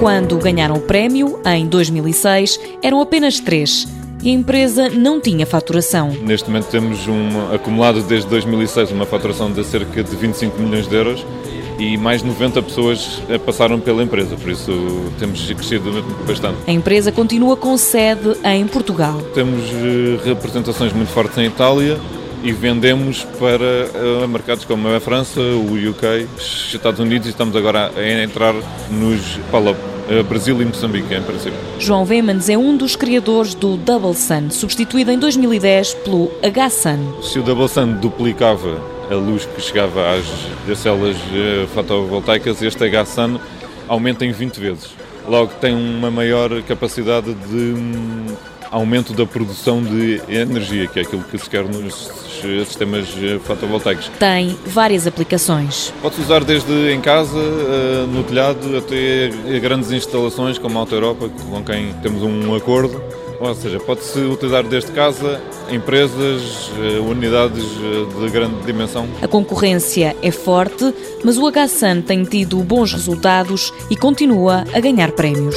Quando ganharam o prémio, em 2006, eram apenas três e a empresa não tinha faturação. Neste momento temos um acumulado desde 2006 uma faturação de cerca de 25 milhões de euros e mais de 90 pessoas passaram pela empresa, por isso temos crescido bastante. A empresa continua com sede em Portugal. Temos eh, representações muito fortes em Itália e vendemos para eh, mercados como a França, o UK, os Estados Unidos e estamos agora a entrar nos eh, Brasil e Moçambique, em princípio. João Vemans é um dos criadores do Double Sun, substituído em 2010 pelo H-Sun. Se o Double Sun duplicava a luz que chegava às células eh, fotovoltaicas, este H-Sun aumenta em 20 vezes. Logo tem uma maior capacidade de hum, aumento da produção de energia, que é aquilo que se quer nos sistemas eh, fotovoltaicos. Tem várias aplicações. Pode-se usar desde em casa, eh, no telhado, até grandes instalações como a Alta Europa, com quem temos um acordo ou seja, pode-se utilizar desde casa, empresas, eh, unidades de grande dimensão. A concorrência é forte, mas o HSAN tem tido bons resultados e continua a ganhar prémios.